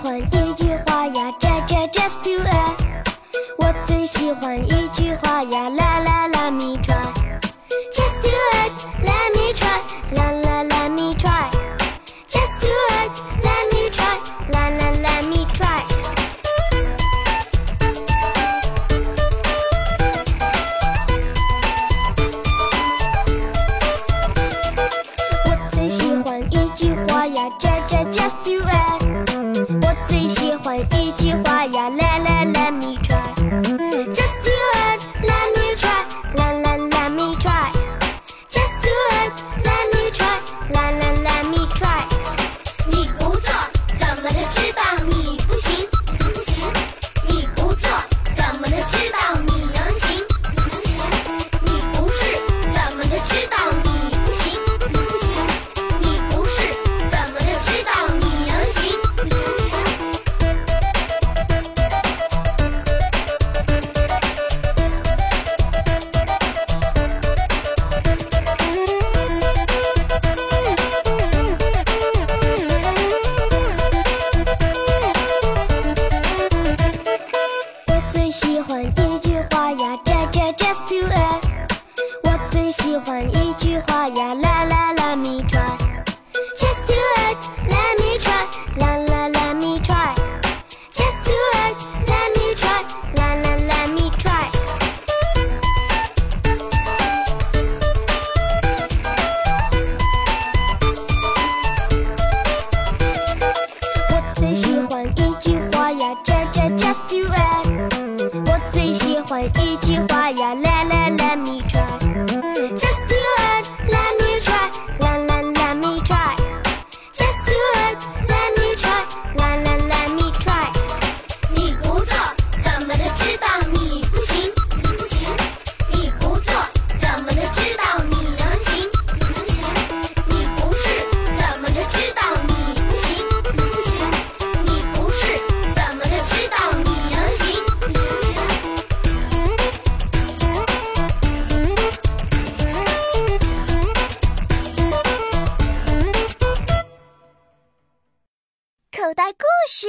喜欢一句话呀，Just Just Do It。我最喜欢一句话呀，Let Let Let Me Try。Just Do It，Let Me Try，Let Let Let Me Try。Just Do It，Let Me Try，Let Let Let Me Try。我最喜欢一句话呀，Just Just Do It。喜欢一句话呀我最喜欢一句话呀 ja me try just to it let me try la la love me try just do let me try me try 我最喜欢一句话呀这这 just do it 古代故事。